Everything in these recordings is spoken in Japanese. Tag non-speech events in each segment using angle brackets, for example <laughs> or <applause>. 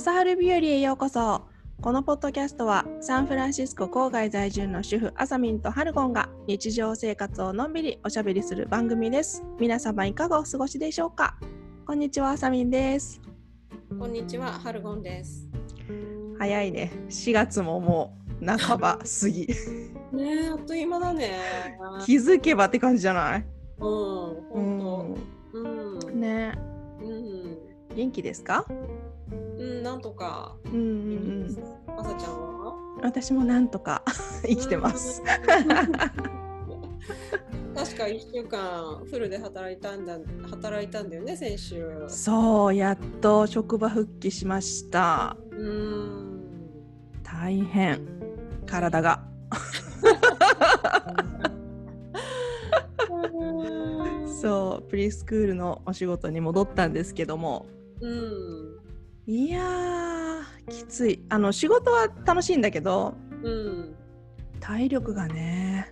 朝春日和へようこそ。このポッドキャストはサンフランシスコ郊外在住の主婦あさみんとハルゴンが日常生活をのんびりおしゃべりする番組です。皆様いかがお過ごしでしょうか？こんにちはあさみんです。こんにちは、ハルゴンです。早いね。4月ももう半ば過ぎ。ねえ、あっという間だね。気づけばって感じじゃない？うん、本当。うん、ね。うん、元気ですか？うん、なんとか。うんうんうんあさちゃんは？私もなんとか <laughs> 生きてます。<laughs> 確か一週間フルで働いたんだ、働いたんだよね、先週。そうやっと職場復帰しましたうん。大変体が <laughs> そうプリスクールのお仕事に戻ったんですけどもうん。いやーきついあの仕事は楽しいんだけどうん。体力がね、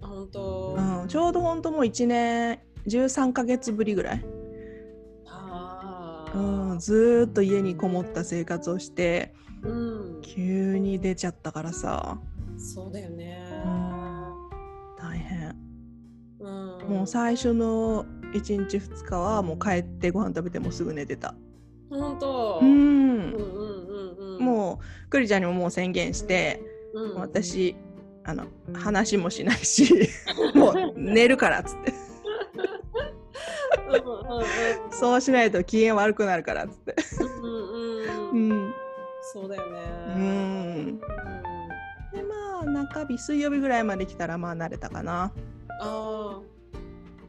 あ本当。うん、ちょうどほんともう1年13ヶ月ぶりぐらい、ああ。うん、ずーっと家にこもった生活をしてうん。急に出ちゃったからさそうだよね。大変うん。もう最初の1日2日はもう帰ってご飯食べてもうすぐ寝てた本当。ううん。んうん。うん。うん。もうクリちゃんにももう宣言して、うん。私あの話もしないし <laughs> もう寝るからっつってそうしないと機嫌悪くなるからっつってうんうんううんんそうだよね。うんでまあ中日水曜日ぐらいまで来たらまあ慣れたかなあ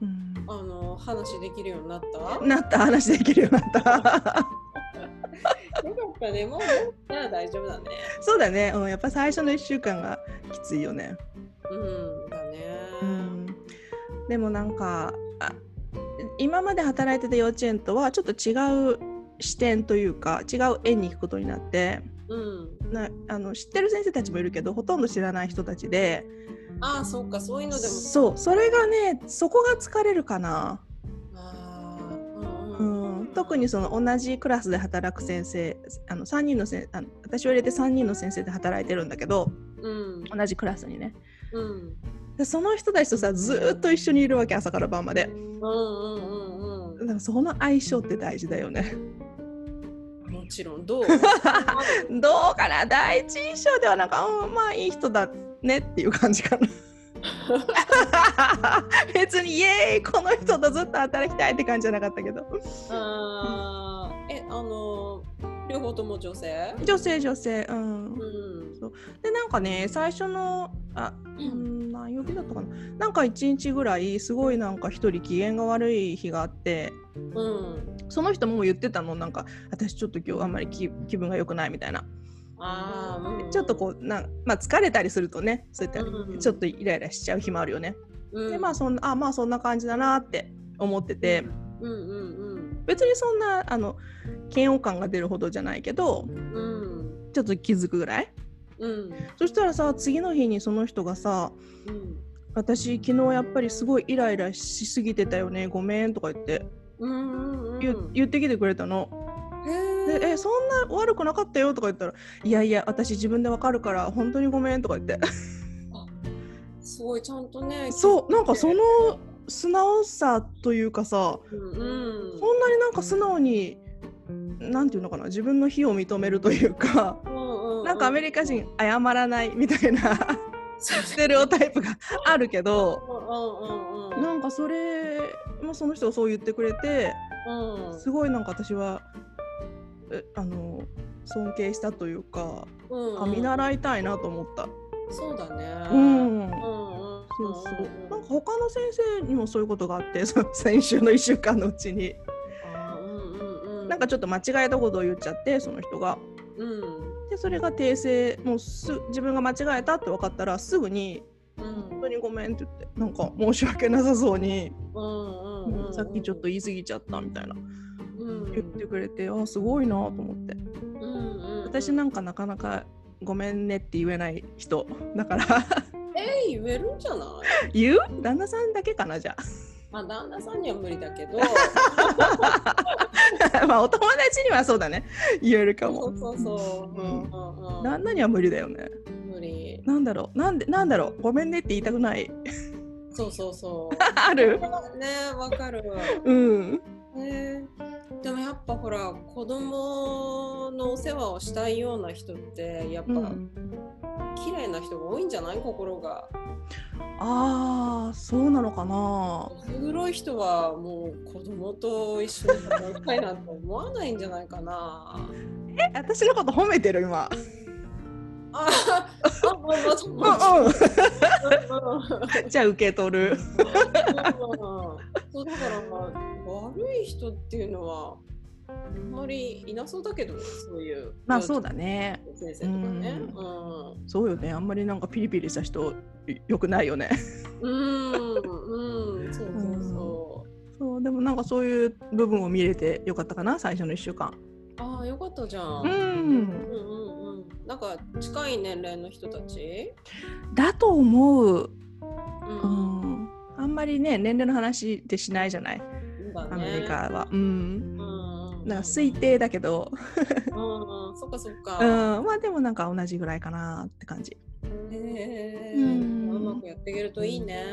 うんあ、あの話できるようになった？よなった話できるようになった <laughs> かったね。もうじゃあ大丈夫だね。そうだね、うん、やっぱ最初の1週間がきついよねうんだね。うんでもなんかあ今まで働いてた幼稚園とはちょっと違う視点というか違う園に行くことになってうん。なあの知ってる先生たちもいるけどほとんど知らない人たちでああ、そうか、そういうのでも。そうそれがねそこが疲れるかな、特にその同じクラスで働く先生あの3人のせあの私を入れて3人の先生で働いてるんだけどうん。同じクラスにねうん。でその人たちとさずーっと一緒にいるわけ朝から晩までうんうんうんだからその相性って大事だよねうん。もちろん、どう？<laughs> どうかな？第一印象ではなんか、うん、まあいい人だねっていう感じかな別にイエーイこの人とずっと働きたいって感じじゃなかったけど。あーえ、あの、両方とも女性？女性女性うん。うん。でなんかね最初のあうん何曜日だったかな。なんか一日ぐらいすごいなんか一人機嫌が悪い日があってうん。その人も言ってたの。なんか私ちょっと今日あんまり気気分が良くないみたいなああ、うんちょっとこうなんまあ疲れたりするとねそういったうんちょっとイライラしちゃう日もあるよね、うん、でまあそんなあまあそんな感じだなって思ってて。うんうん別にそんなあの嫌悪感が出るほどじゃないけどうん。うんちょっと気づくぐらい？うん。そしたらさ次の日にその人がさうん私昨日やっぱりすごいイライラしすぎてたよねごめんとか言って。うんうん言,、言ってきてくれたの。へでえそんな悪くなかったよとか言ったらいやいや私自分でわかるから本当にごめんとか言って。すごいちゃんとねそうなんかその素直さというかさうんうん。そんなになんか素直になんていうのかな自分の非を認めるというかうんなんかアメリリカ人謝らないみたいなステレオタイプがあるけどうんうんうんうん。なんかそれもその人がそう言ってくれてうん。すごいなんか私はえあの尊敬したというかうんあ見習いたいなと思った。そうだね。うん。うんうんそうそう。なんか他の先生にもそういうことがあって <laughs> その先週の1週間のうちに。うんうんうん。なんかちょっと間違えたことを言っちゃってその人が。うん。でそれが訂正もうす自分が間違えたって分かったらすぐに「うん。本当にごめん」って言ってなんか申し訳なさそうにうんうんうんさっきちょっと言い過ぎちゃったみたいな。うん言ってくれてあすごいなと思って。うんうん私なんかなかなかごめんねって言えない人。だから。え言えるんじゃない？言う？旦那さんだけかなじゃあ。まあ旦那さんには無理だけど。<laughs> まあお友達にはそうだね。言えるかも。そうそうそう、うんうんうん。うん、旦那には無理だよね。無理。なんだろう。なんでなんだろう。ごめんねって言いたくない。そうそうそう。<laughs> ある？ねわかる。わうん。ねでもやっぱほら子供のお世話をしたいような人ってやっぱ、うん。綺麗な人が多いんじゃない？心が。ああそうなのかな。薄黒い人はもう子供と一緒に働きたいなんて思わないんじゃないかな。<laughs> え私のこと褒めてる今？あじゃあ受け取るそうだから、い人っていうのはあんまりいなそうだけどねそういうまあそうだね。先生とかね。うそうよね。あんまりなんかピリピリした人よくないよね。うん。うん。うん。そうそうそう。そうでもなんかそういう部分を見れてよかったかな最初の1週間。ああよかったじゃん。うん。うんうんうん。なんか近い年齢の人たち？だと思う、ううん、あんまりね年齢の話ってしないじゃない？だね。アメリカは、うん。うん。うんだから推定だけど、うん。うんそっかそっか。うん、まあでもなんか同じぐらいかなって感じ。へえ。うん。うまくやっていけるといいね。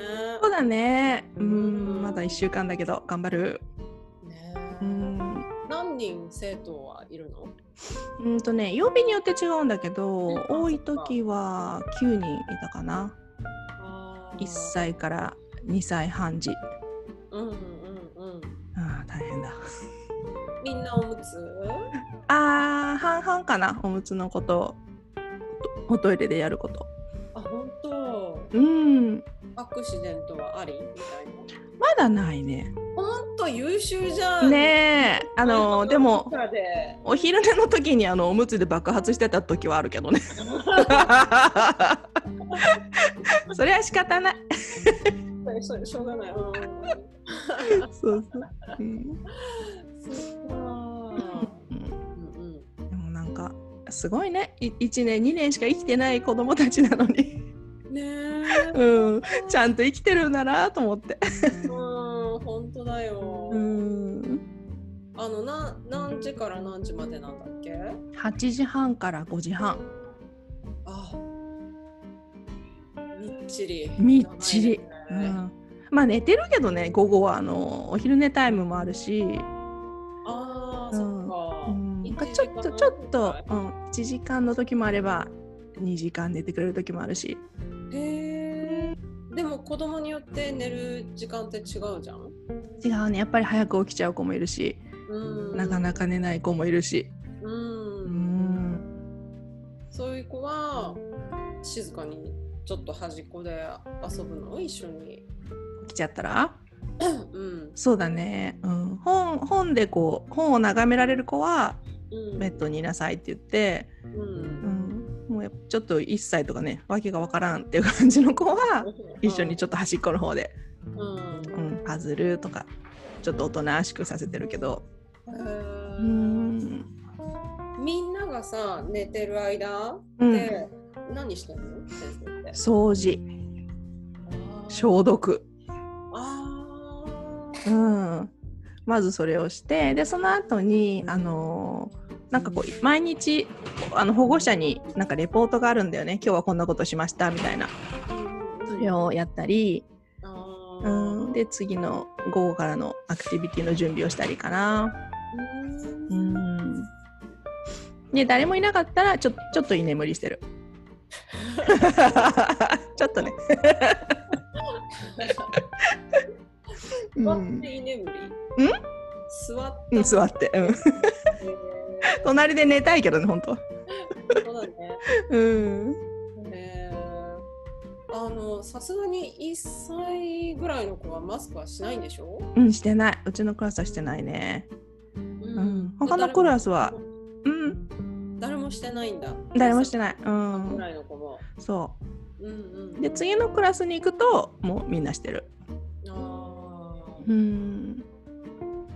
そうだね。ううん。んまだ1週間だけど頑張る。ね。うん。何人生徒はいるの？うんとね曜日によって違うんだけどうん多い時は9人いたかな。あー。1歳から2歳半児うん大変だ。みんなおむつ？あー半々かな？おむつのこと。おトイレでやること。あ本当？うん。アクシデントはありみたいな？まだないね。ほんと優秀じゃん。ねえ。あのでもお昼寝の時にあのおむつで爆発してた時はあるけどね。<laughs> それは仕方ない。それしょうがない。うん、そうそう、うんそ。うんうんでもなんかすごいねい1年2年しか生きてない子供たちなのに、うん。ねえ。<laughs> うん、ちゃんと生きてるんだなと思って、うん、本当だよ。うん、あのな何時から何時までなんだっけ？8時半から5時半あ、みっちり。みっちりねうん、まあ寝てるけどね午後はあのお昼寝タイムもあるし、ああ、うんそっか。うん、ちょっとちょっとは、うん、1時間の時もあれば2時間寝てくれる時もあるしへえ。でも子供によって寝る時間って違うじゃん？違うねやっぱり早く起きちゃう子もいるし、うん。なかなか寝ない子もいるし、う。うんん、そういう子は静かにちょっと端っこで遊ぶの？一緒に。ちゃったら？うん。そうだね、うん、本本でこう本を眺められる子はうん。ベッドにいなさいって言って、う。うん。ん、もうちょっと1歳とかねわけがわからんっていう感じの子は一緒にちょっと端っこの方で、うん。うん、パズルとかちょっとおとなしくさせてるけど、へうーん。みんながさ寝てる間うん、で何してんの？掃除。消毒、あうん、まずそれをしてでその後にあのーなんかこう毎日あの保護者になんかレポートがあるんだよね今日はこんなことしましたみたいなー。それをやったり、あうーん、で次の午後からのアクティビティの準備をしたりかな。ううんんで誰もいなかったらちょちょっと居眠りしてる。<laughs> <laughs> ちょっとね。<laughs> う座っんて居眠り？座っうん、座って、うん、て。隣で寝たいけどね本当。そうだね。うんあのさすがに1歳ぐらいの子はマスクはしないんでしょ、うんしてないうちのクラスはしてないね。ううん他のクラスはうん誰もしてないんだ。誰もしてない。うぐんらいの子も。そうんうん、うで次のクラスに行くともうみんなしてる。あうん。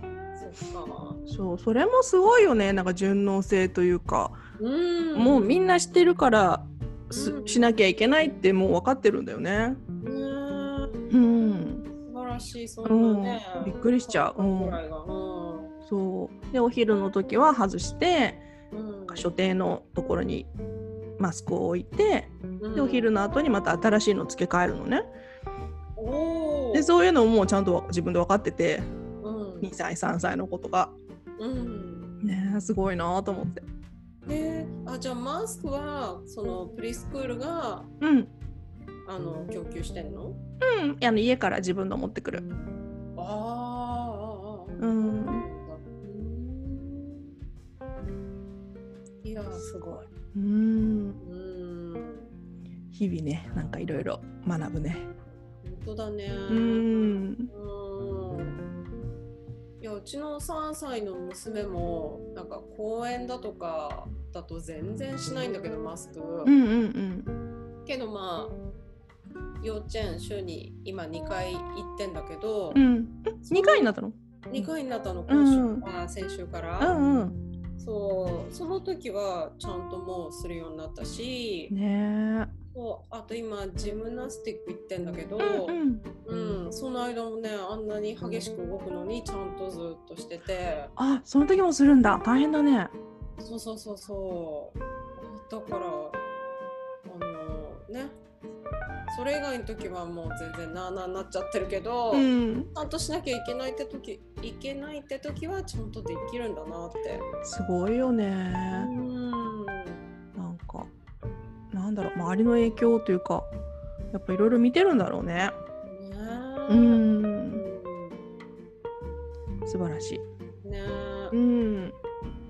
あ、そっか。そうそれもすごいよね。なんか順応性というか、うん。もうみんな知ってるからすうん。しなきゃいけないってもう分かってるんだよね。ねうん、素晴ららしい、そんなね。うん。びっくりしちゃう。うん。そう。でお昼の時は外してうん。所定のところにマスクを置いてうん。でお昼の後にまた新しいの付け替えるのね。おーでそういうのもちゃんと自分で分かっててうん。2歳3歳の子とか。うん。ねえすごいなと思って。であじゃあマスクはそのプリスクールがうん。あの供給してんの？うん。あの家から自分の持ってくる。あーあうん。うんいやすごい。うん。うん。日々ねなんかいろいろ学ぶね。本当だね。うん。うん。いやうちの3歳の娘もなんか公園だとかだと全然しないんだけどマスク、うんうんけどまあ幼稚園週に今2回行ってんだけど、うん。う。ん2回になったの？2回になったのうん今週、あ先週から、うんうん。そう。その時はちゃんともうするようになったし、ねそうあと今ジムナスティック行ってんだけど、えうん。うん、その間もねあんなに激しく動くのにちゃんとずっとしてて。あその時もするんだ。大変だね。そうそうそうそう。だからあのね。それ以外の時はもう全然なあなあになっちゃってるけど、うん。ちゃんとしなきゃいけないって時いけないって時はちゃんとできるんだなって。すごいよね。うんだろう周りの影響というかやっぱいろいろ見てるんだろうね。ねううん。ん素晴らしい。ねうん。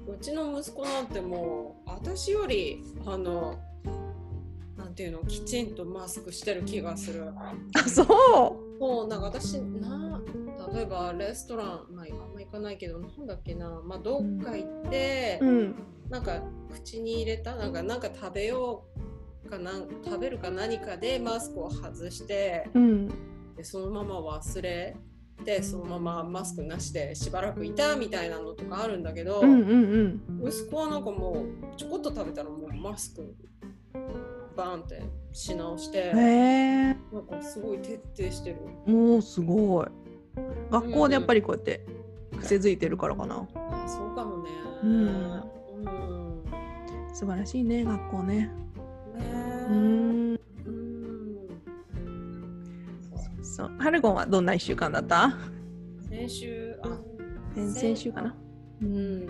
うちの息子なんてもう私よりあのなんていうのきちんとマスクしてる気がする。あそう。もうなんか私な例えばレストラン、まあ、あんま行かないけどなんだっけな、まあ、どっか行って、うん。なんか口に入れたなんかなんか食べようかなん食べるか何かでマスクを外してうん。でそのまま忘れてそのままマスクなしでしばらくいたみたいなのとかあるんだけど、うんうんうん。息子はなんかもうちょこっと食べたらもうマスクバーンってし直してなんかすごい徹底してる。もうすごい。学校でやっぱりこうやって癖づいてるからかな。あそうかもね。うん。うん。素晴らしいね学校ねうん。う。んそう。ハルゴンはどんな1週間だった？先週あ先々週かな？うん。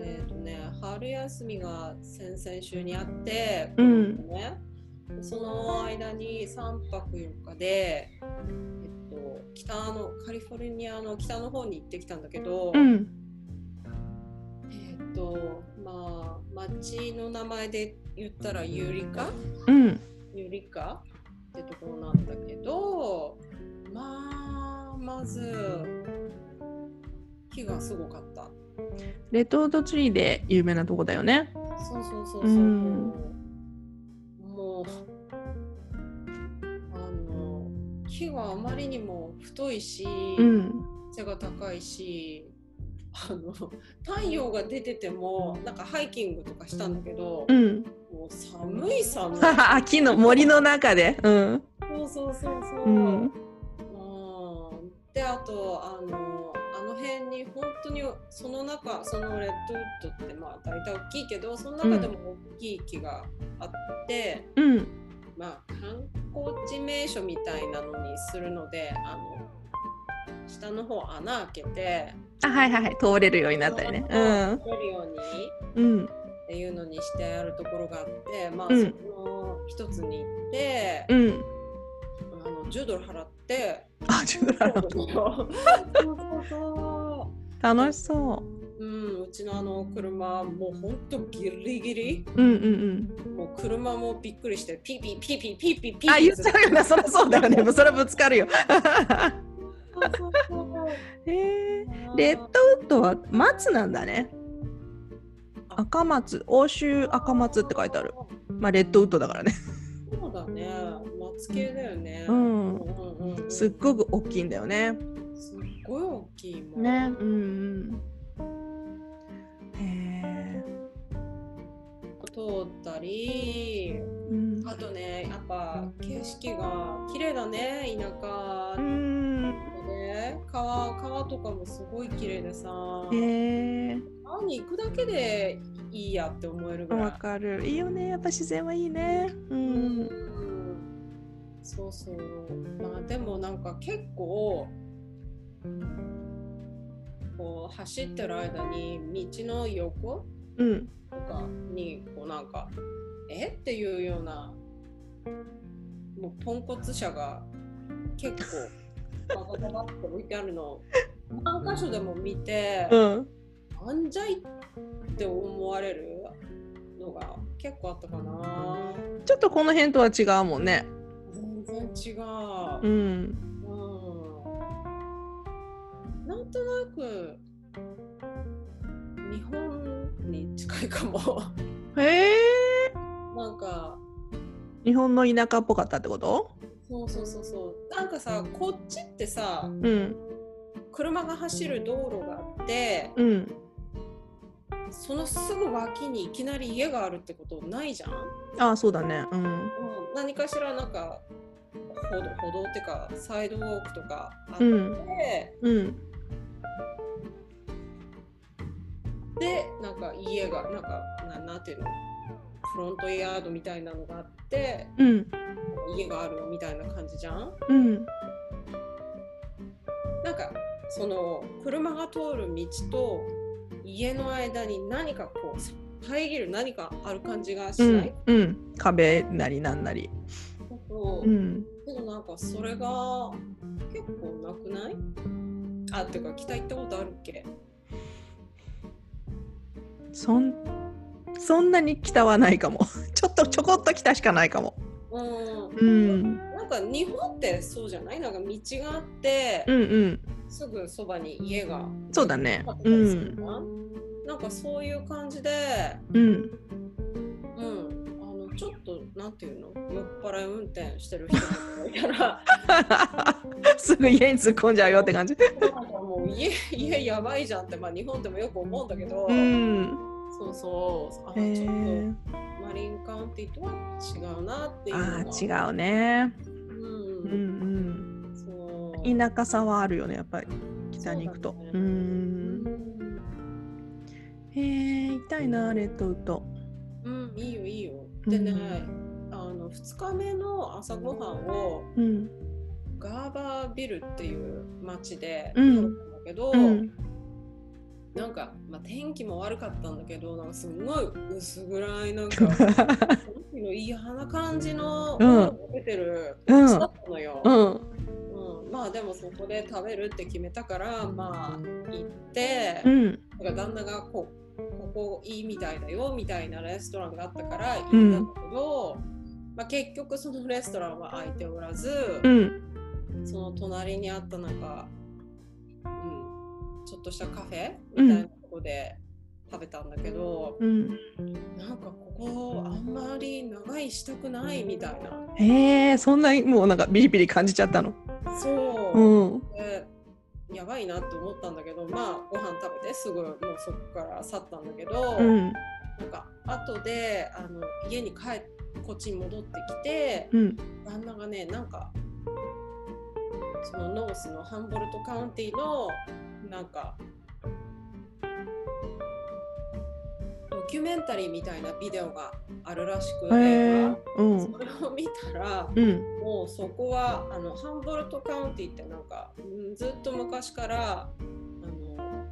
えっ、とね春休みが先々週にあって、うん。ね、その間に3泊4日で、えっと、北のカリフォルニアの北の方に行ってきたんだけど、うん。えっとまあ町の名前で言ったらユリカ？うんユリカ？ってところなんだけどまあまず木がすごかった。レッドウッドツリーで有名なとこだよねそうそうそうそう。うんもうあの木があまりにも太いし、うん背が高いし。あの太陽が出ててもなんかハイキングとかしたんだけど、うん。もう寒い寒い。秋の森の中で。うん。そうそうそうそう、うん。うん。であとあのあの辺に本当にその中そのレッドウッドってまあ大体大きいけどその中でも大きい木があって、うん。まあ観光地名所みたいなのにするのであの下の方穴開けてあはいはいはい。通れるようになったりね。通れるようにうん。うんっていうのにしてあるところがあってまあ、うん。その一つに行って、うん。あの10ドル払ってあ自分らのそうそうそ。楽しそう。うん、うちのあの車もうほんとギリギリ。ううんうんうん。もう車もびっくりしてピーピーピーピーピーピーピーあ言っちゃうよな。そりゃそうだよね。それはぶつかるよえレッドウッドは松なんだね。赤松欧州赤松って書いてある。まあレッドウッドだからね。そうだね。松系だよね。うん。うんうんうんすっごく大きいんだよね。すっごい大きいもん。ね。うんうん。へえ通ったりうん。あとねやっぱ景色が綺麗だね田舎。うん。麗川川とかもすごい綺麗でさ。へえ川に行くだけでいいやって思えるぐらい。わかる。いいよね。やっぱ自然はいいね。うん。うん。そうそう。まあでもなんか結構こう走ってる間に道の横うん。とかにこうなんかえ？っていうようなもうポンコツ車が結構ババババって置いてあるの。を何箇所でも見て、うん。なんじゃいって思われるのが結構あったかな。ちょっとこの辺とは違うもんね。全然違う、うん。うん。なんとなく日本に近いかも。へえ。なんか。日本の田舎っぽかったってこと？そうそうそうそう。なんかさこっちってさうん。車が走る道路があってうん。そのすぐ脇にいきなり家があるってことないじゃん、ああそうだね。うん。うん、何かしらなんか歩道歩道ってかサイドウォークとかあって、うん。うん。でなんか家がなんかななんていうの？フロントヤードみたいなのがあってうん。家があるみたいな感じじゃん？うん。なんかその車が通る道と家の間に何かこう遮る何かある感じがしうない？ん、うん、壁なりなんなり。そう。うん。なんかそれが結構なくない？あっていうか北行ったことあるっけ？そんそんなに北はないかも。<laughs> ちょっとちょこっと北しかないかも。うん。うん。なんか日本ってそうじゃない？なんか道があって、うんうん。すぐそばに家が。そうだね。うん。ななんかそういう感じで、うん。うん、あのちょっとなんていうの？酔っ払い運転してる人がいたら。<laughs> すぐ家に突っ込んじゃうよって感じ。<laughs> なんかもう家家やばいじゃんって、まあ、日本でもよく思うんだけど、うんそうそう。あへちょっえとマリンカウンティとは違うなっていうのあ違うね。う、うんん。そう。うん田舎さはあるよねやっぱり北に行くと。うそうん。へえ行きたいなレッドウッド。うん、いいよいいよ。でね、うんあの2日目の朝ごはんをうん。ガーバービルっていう町でうん。食べたんだけど、うんなんか、まあ、天気も悪かったんだけどなんかすごい薄暗いなんか <laughs> 嫌な感じのうん。出てるうん。町だったのよ、うん。うん。まあでもそこで食べるって決めたからまあ行って、うん。なんか旦那がこうここいいみたいだよみたいなレストランがあったから行ったんだけど、まあ、結局そのレストランは開いておらず、うん。その隣にあったなんか、うん、ちょっとしたカフェみたいなとこで食べたんだけど、うん。なんかここあんまり長いしたくないみたいな。へえそんなにもうなんかビリビリ感じちゃったの？そう、うん。でやばいなって思ったんだけどまあご飯食べてすぐもうそこから去ったんだけど、うん。なんか後であの家に帰っこっちに戻ってきてうん。旦那がねなんかそのノースのハンボルトカウンティのなんかドキュメンタリーみたいなビデオがあるらしく、へ映え画うん。それを見たらうん。もうそこはあのハンボルトカウンティってなんかうんずっと昔からあの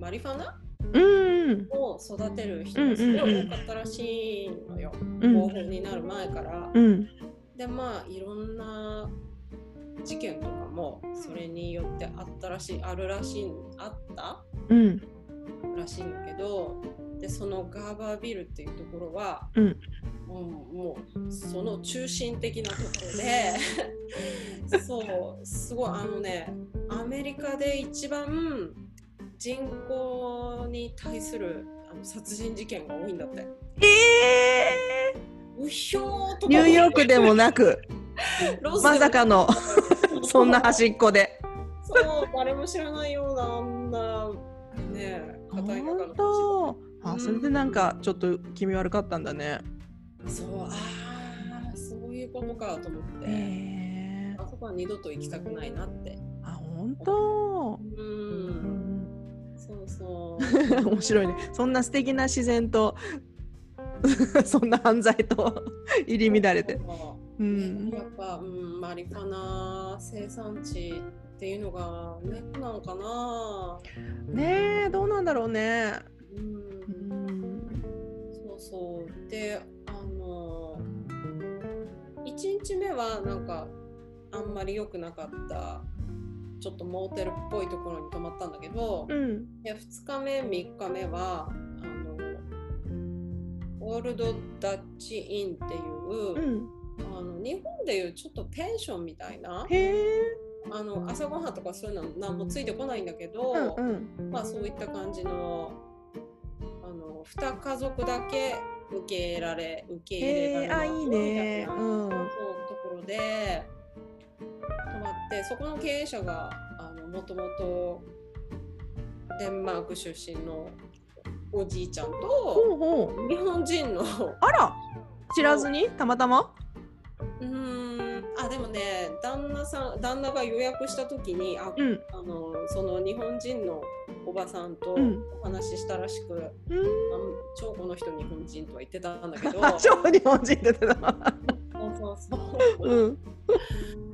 マリファナうんを育てる人がすごい多かったらしいのよ、うん。合法になる前から。うん。でまあいろんな事件とかもそれによってあったらしいあるらしいあったうん。らしいんだけどでそのガーバービルっていうところは、うん。もうもうその中心的なところで <laughs> そうすごいあのねアメリカで一番人口に対するあの殺人事件が多いんだって。ええうひょーとかニューヨークでもなくまさかの。<laughs> そんな端っこで。そう、誰も知らないようなあんなね、硬い中の本当。あそれでなんかちょっと気味悪かったんだね。そう、ああ、そういうことかと思って、へえ。あそこは二度と行きたくないなって。あ本当？ううん。んそうそう。<laughs> 面白いね。そんな素敵な自然と <laughs> そんな犯罪と入り乱れて。そううん。やっぱ、うん、マリファナ生産地っていうのがネックなのかな。ねえどうなんだろうね。う、うん。んそうそう。で、あの、1日目はなんかあんまり良くなかった、ちょっとモーテルっぽいところに泊まったんだけど、うん。で2日目、3日目は、あの、オールドダッチインっていう、うんあの日本でいうちょっとペンションみたいなあの朝ごはんとかそういうの何もついてこないんだけど、うんうん。まあそういった感じのあの2家族だけ受け入れられ受け入れられますへえあいいね。みたいなうん。そうところで泊まってそこの経営者があのもともとデンマーク出身のおじいちゃんと日本人のあら知らずにたまたま？うーん。あでもね旦那さん旦那が予約した時にあうん。あのその日本人のおばさんとうん。お話ししたらしく、うん。あ超この人日本人とは言ってたんだけど。あ <laughs> 超日本人って言ってた。そうそうそう、うん。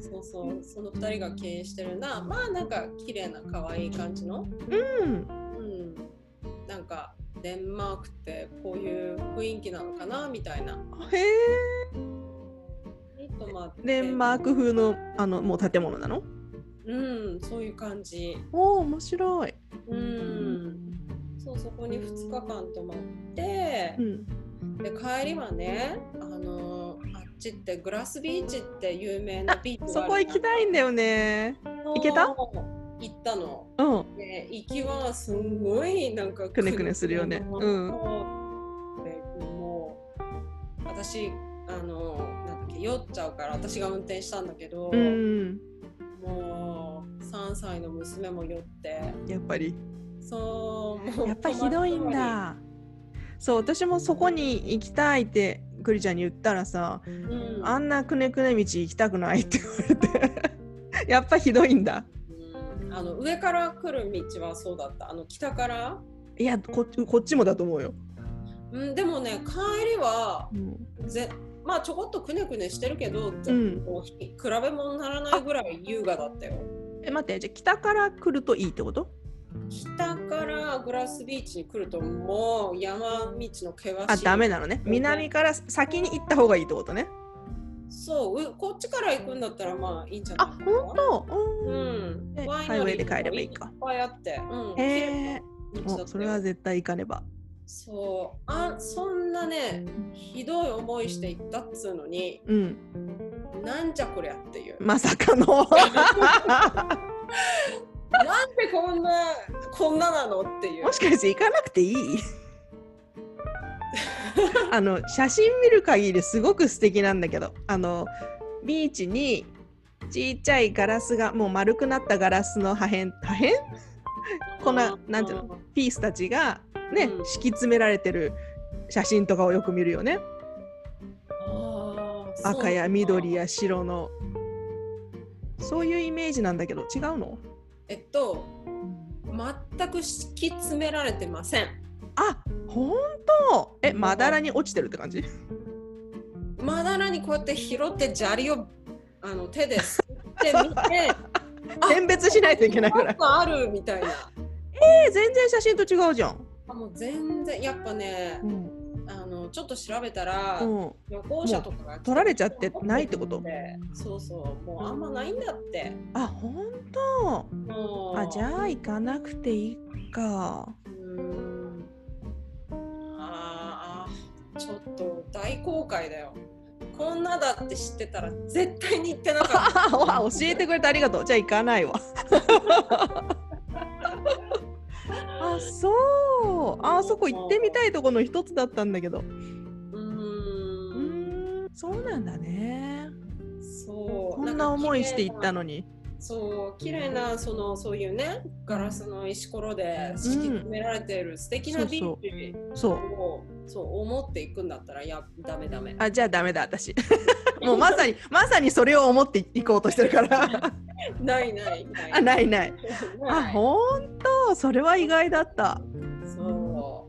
そうそう。その2人が経営してるな。まあなんか綺麗な可愛い感じの、うん。うん、なんかデンマークってこういう雰囲気なのかなみたいな。へえデンマーク風のあのもう建物なの？うんそういう感じ。おお面白い。うん。そうそこに2日間泊まってう、ん。で帰りはねあのあっちってグラスビーチって有名なビーチそこ行きたいんだよね。行けた？行ったの。うん。で行きはすんごいなんかくねくねするよね。うん。でもう私あの酔っちゃうから私が運転したんだけど、うんもう3歳の娘も酔って。やっぱり。そうもうやっぱひどいんだ。そう私もそこに行きたいってクリちゃんに言ったらさうん。あんなくねくね道行きたくないって言われて。<laughs> やっぱひどいんだ。うん。あの上から来る道はそうだった。あの北から、いやここっちもだと思うよ、うん、でもね帰りはうん。ぜまあちょこっとくねくねしてるけど、うん。比べ物にならないぐらい優雅だったよ。え待ってじゃあ北から来るといいってこと？北からグラスビーチに来るともう山道の険しい。あダメなのね。南から先に行った方がいいってことね。そう。うこっちから行くんだったらまあいいんじゃないあ本当？ううん。ワイウェイで帰ればいいか。いっぱいあって、うん、へえそれは絶対行かねばそう。あそんなねひどい思いして行ったっつうのにうん。なんじゃこりゃっていう。まさかの。なんでこんなこんななのっていう。もしかして行かなくていい？<laughs> あの写真見る限りすごく素敵なんだけどあのビーチにちっちゃいガラスがもう丸くなったガラスの破片破片？<laughs> こんななんていうの？ピースたちがね、うん。敷き詰められてる写真とかをよく見るよね。赤や緑や白の。そういうイメージなんだけど違うの？えっと全く敷き詰められてません。あ本当？えまだらに落ちてるって感じ？まだらにこうやって拾って砂利をあの手ですってみてあ <laughs> 選別しないといけないぐら。いあるみたいな。えー全然写真と違うじゃん。あもう全然やっぱねうん。あのちょっと調べたら、うん、旅行者とかが取られちゃってないってこと？そうそうもうあんまないんだって。あ本当？もう。あじゃあ行かなくていいか。うーん。あーあちょっと大公開だよこんなだって知ってたら絶対に行ってなかった <laughs> わ教えてくれてありがとう。じゃあ行かないわ。<laughs> あそうあそこ行ってみたいところの一つだったんだけど。うんそうなんだね。そうこんな思いして行ったののに。そう綺麗なそのそういうねガラスの石ころで敷き詰められている素敵なビーチそうをそう思っていくんだったらいやダメダメ。あじゃあダメだ私。<laughs> もうまさにまさにそれを思っていこうとしてるから。<laughs> ないないない。あないない。あ本当？それは意外だった。そ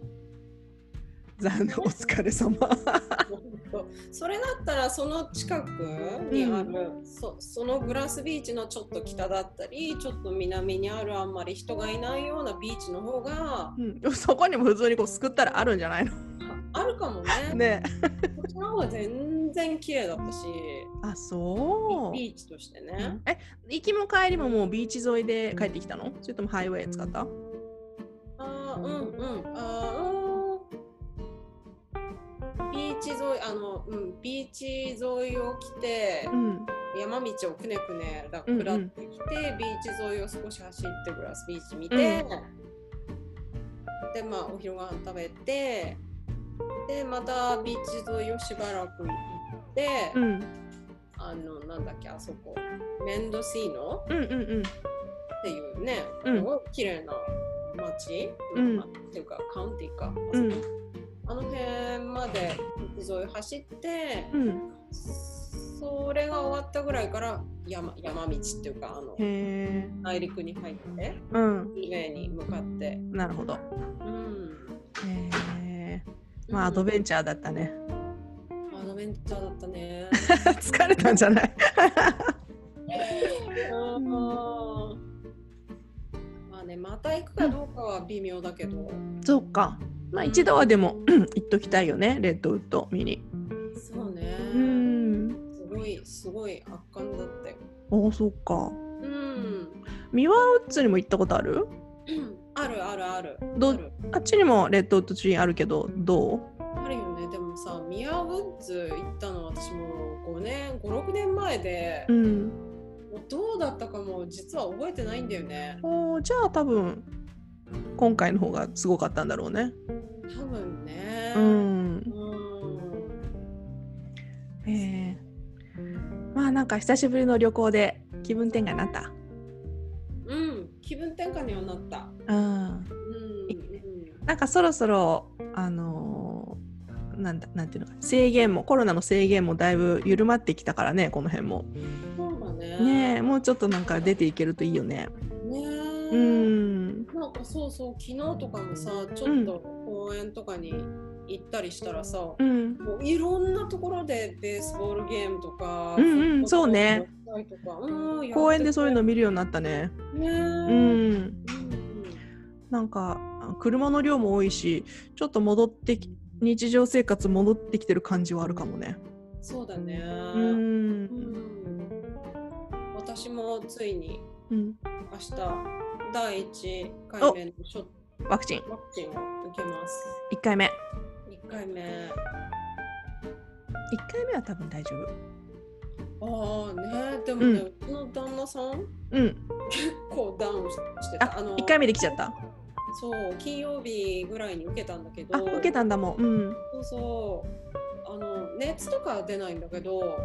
う。残念お疲れ様 <laughs> それだったらその近くにある、そそのグラスビーチのちょっと北だったりちょっと南にあるあんまり人がいないようなビーチの方がうん、<laughs> そこにも普通にこうすくったらあるんじゃないの？あるかもね。<laughs> ね。こっちの方が全然綺麗だったし。あそう。ビーチとしてね。え行きも帰りももうビーチ沿いで帰ってきたの？それともハイウェイ使った？あーうんうん。あビーチ沿いあの、うん、ビーチ沿いを来てうん。山道をくねくねだうんうん。下ってきて、ビーチ沿いを少し走ってグラスビーチ見て、うん。でまあお昼ご飯食べてでまたビーチ沿いをしばらく行って、うん。あのなんだっけあそこメンドシーノ？うんうんうん。っていうね、うん。すごい綺麗な街、うん。まあっていうかカウンティーか、あそこうんあの辺までビーチ沿い走って、うん。それが終わったぐらいから山山道っていうかあの内陸に入ってうん。上に向かって、なるほど。うん、へえ。まあアドベンチャーだったね。アドベンチャーだったね。<laughs> 疲れたんじゃない？うん。まあねまた行くかどうかは微妙だけど、そうかまあ一度はでも <clears throat> 行っときたいよねレッドウッド見にそうね。うんすごいすごい圧巻だったよ。おおそっかうん。ミワウッズにも行ったことある？<clears throat> あるあるある。どあっちにもレッドウッドツリーあるけどどう？あるよね。でもさ、ミアウッズ行ったの私も5年、5、6年前で、うんどうだったかも実は覚えてないんだよね。おーじゃあ多分今回の方がすごかったんだろうね多分ね。うんうん。えーまあなんか久しぶりの旅行で気分転換になった？うん。気分転換にはなった。うんうん。うんなんかそろそろあのーなんだなんていうのか制限もコロナの制限もだいぶ緩まってきたからねこの辺もそうだね。ねえもうちょっとなんか出ていけるといいよねねうえ。んなんかそうそう、昨日とかもさ、ちょっと公園とかに行ったりしたらさ、うん。もういろんなところでベースボールゲームとか、うんうんそうね。うん公園でそういうの見るようになったね。ねえうん。うん。なんかあ車の量も多いしちょっと戻ってき日常生活戻ってきてる感じはあるかもね。そうだね。ううんん。私もついにうん。明日第1回目のショット。ワクチン。ワクチンを受けます。1回目。1回目。1回目は多分大丈夫。ああね、でもね、うちの旦那さんうん。結構ダウンしてあた。あの1回目できちゃった？そう、金曜日ぐらいに受けたんだけど、あ受けたんだもん。うん。そうそう、あの熱とかは出ないんだけど、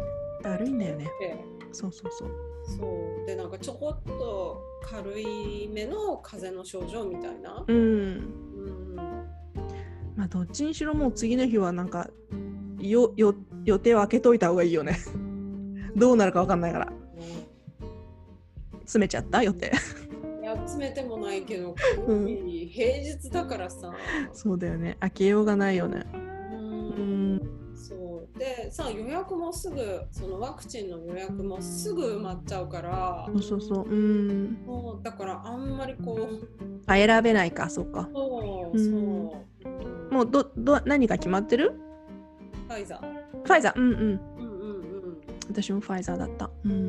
だるいんだよね。でそうそうそう。そうでなんかちょこっと軽いめの風邪の症状みたいな。うん。うん、まあどっちにしろもう次の日はなんかよよ予定を空けといた方がいいよね。<laughs> どうなるかわかんないから。詰めちゃった？予定。いや詰めてもないけど、うん。平日だからさ。そうだよね。開けようがないよねでさ予約もすぐそのワクチンの予約もすぐ埋まっちゃうからそうそうそう。うん。もうだからあんまりこうあ選べないかそうか。そううんそう、うん。もうどど何が決まってる？ファイザー。ファイザー。うんうん。うんうん私もファイザーだった。うんうん。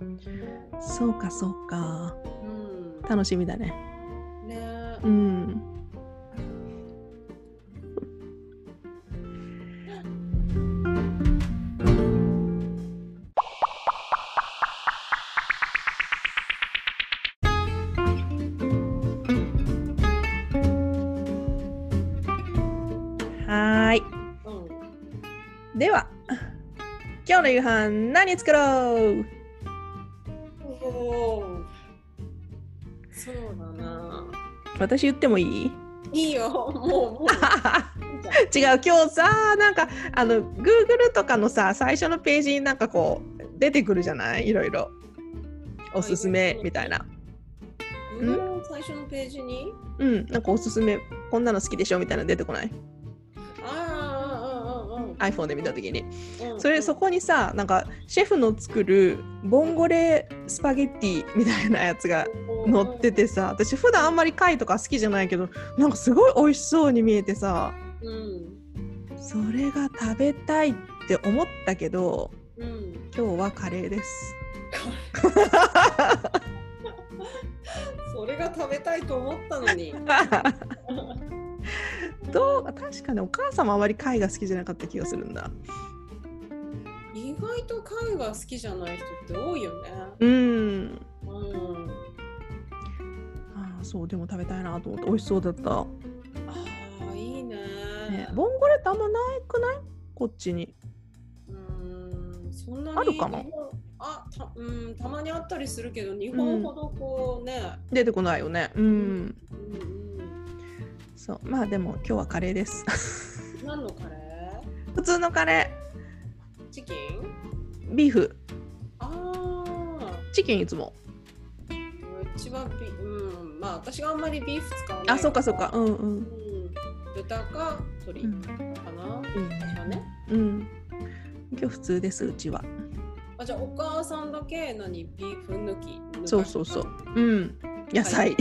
うん。そうかそうか。うん。楽しみだね。ね。うんでは、今日の夕飯何作ろう？おそうだな。私言ってもいい？いいよ、もうもう。<laughs> 違う今日さなんかあの Google とかのさ最初のページになんかこう出てくるじゃない？いろいろ。おすすめみたいな。最初のページに？うん。なんかおすすめ。こんなの好きでしょ？みたいなの出てこない？iPhone で見た時にうん。それそこにさなんかシェフの作るボンゴレスパゲッティみたいなやつが載っててさ私普段あんまり貝とか好きじゃないけどなんかすごい美味しそうに見えてさうん。それが食べたいって思ったけどうん。今日はカレーです。<laughs> それが食べたいと思ったのに。<laughs> どう確かにお母さんもあまり貝が好きじゃなかった気がするんだ。意外と貝が好きじゃない人って多いよね。うん。うん。ああそうでも食べたいなと思って美味しそうだった。ああ、いいね。ね、ボンゴレってあんまないくない？こっちに。うん、そんなにあるかな？あたうん、たまにあったりするけど、日本ほどこうね。出てこないよね。うん。うんそうまあでも今日はカレーです。うん。何のカレ普通のカレーチキン？ー。ビーフ。ああ。チキンいつも。うちはビ、うん、まあ私があんまりビーフ使わないらあそうかそうか。うんう。うんん。豚か鶏うんかな？いい私はね。うん。今日普通ですうちは。あじゃあお母さんだけ何？ビーフ抜き？そうそうそう。うん。野菜。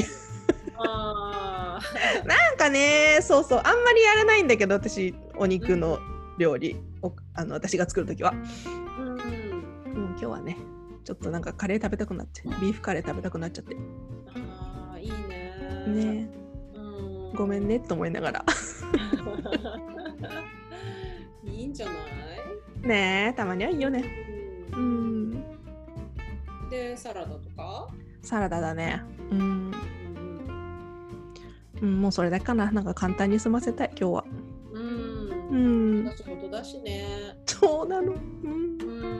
あ <laughs> なんかねそうそうあんまりやらないんだけど私お肉の料理をあの私が作る時は、あ、うん。うん、今日はねちょっとなんかカレー食べたくなってビーフカレー食べたくなっちゃって。ああ、いいね。ね。うん。ごめんねと思いながら。いいんじゃないねえたまにはいいよね。ううんん。で、サラダとか？サラダだね。うん、うんうん、もうそれだけかな。なんか簡単に済ませたい今日は。う。うん。ん仕事だしね。そうなの、うん、うんうんう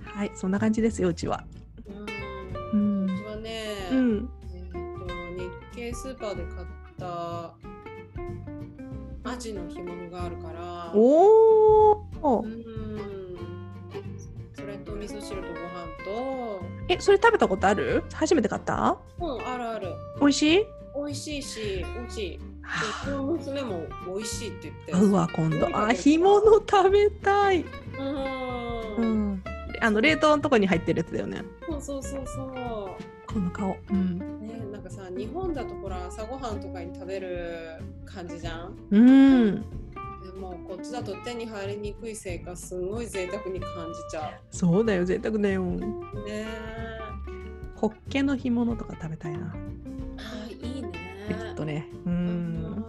んはいそんな感じですようちは。うん。うちはね、うん。えっと日系スーパーで買ったアジの干物があるから。おおうん。それと味噌汁とご飯えそれ食べたことある？初めて買った？と、うん、あるある。美味しい？美味しいし、美味しい。うちの娘も美味しいって言って。あうわ今度あ干物食べたい、うん。うん、あの冷凍のとこに入ってるやつだよねそうそうそうそう。この顔うん、ね、なんかさ、日本だとほら、朝ごはんとかに食べる感じじゃん？うん、でもこっちだと手に入りにくいせいか、すごい贅沢に感じちゃそうだよ贅沢だよう。ねえ。ホッケの干物とか食べたいなあーいいね。ちょっとね。ううん。ん。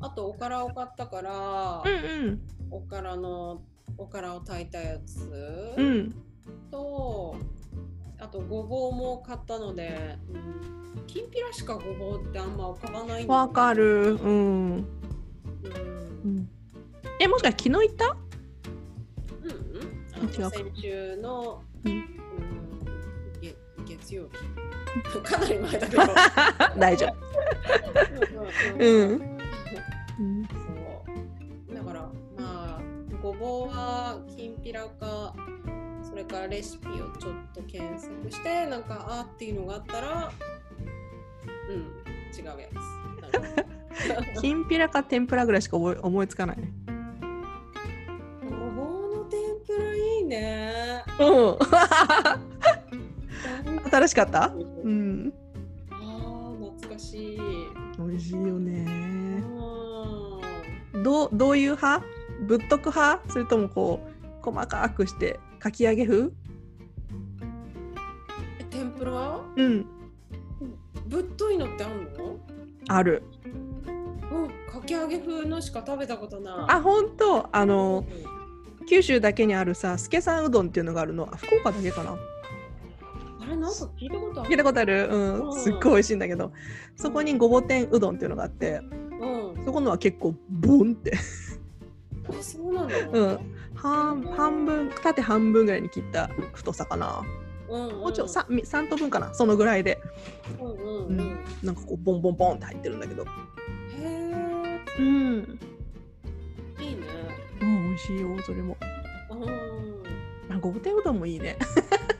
あと、おからを買ったから、うんおからの、おからを炊いたやつ。うん。うんとあとごぼうも買ったので、うん、きんぴらしかごぼうってあんま浮かばないわかる。うん、うん。うん、えもしかして昨日行った？うんうん。先週の、うん月曜日かなり前だけど。<laughs> 大丈夫。夫うん、うん、そう。だからまあごぼうはきんぴらかそれからレシピをちょっと検索してなんかあーっていうのがあったらうん違うやつ。<laughs> きんぴらか天ぷらぐらいしか思い思いつかないごぼうの天ぷらいいね。うん新しかった？うん。ああ、懐かしい。美味しいよねうどうどういう派？ぶっとく派？それともこう細かくしてかき揚げ風天ぷら？うん。ぶっといのってあんの？ある。うん、かき揚げ風のしか食べたことない。あ本当あの九州だけにあるさ助さんうどんっていうのがあるの。あ福岡だけかなあれ、なんか聞いたことある。聞いたことある。ううん。んすっごい美味しいんだけど。そこにごぼ天うどんっていうのがあって。うん。そこのは結構ボンって。あ、そうなのうん。半半分縦半分ぐらいに切った太さかな。ううんうん。もうちょい 3, 3等分かな。そのぐらいで、うんうんううん。ん。なんかこうボンボンボンって入ってるんだけど。へえ。うん、うん、いいね。美味しいよそれも。うん。あごぼ天うどんもいいね、うん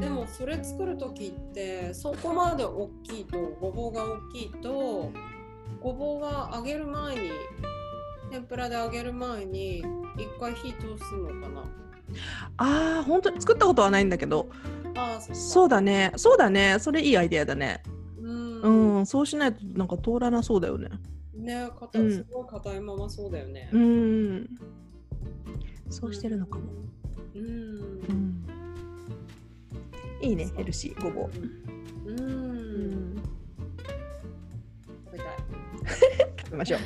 でもそれ作る時ってそこまで大きいとごぼうが大きいとごぼうが揚げる前に天ぷらで揚げる前に一回火通すのかな？あー本当に作ったことはないんだけど。ああそそうだね。そうだね。それいいアイデアだね。うん、うん、そうしないとなんか通らなそうだよね。ね硬うん。すごい硬いままそうだよね。うん。そうしてるのかも、うん。うん、いいねヘルシーごぼう、うん、うん、食べたい。食べましょ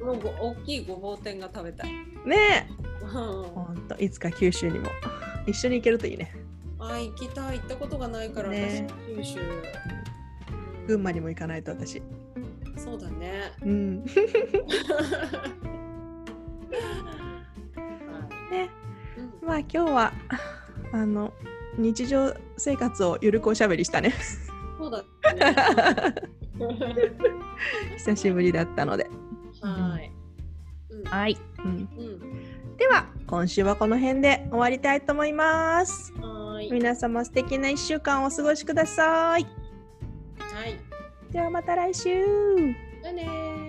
このご大きいごぼう天が食べたい。うね。えうん。ほんといつか九州にも。一緒に行けるといいね。あ行きたい。行ったことがないから、ね。私九州、群馬にも行かないと私。そうだね。うん <laughs> まあ今日は <laughs> あの日常生活をゆるくおしゃべりしたね。そうだね。久しぶりだったので。はい、うん。はい、うん、うん。では今週はこの辺で終わりたいと思います。はい。皆様素敵な1週間をお過ごしください。はい。ではまた来週。じゃあねー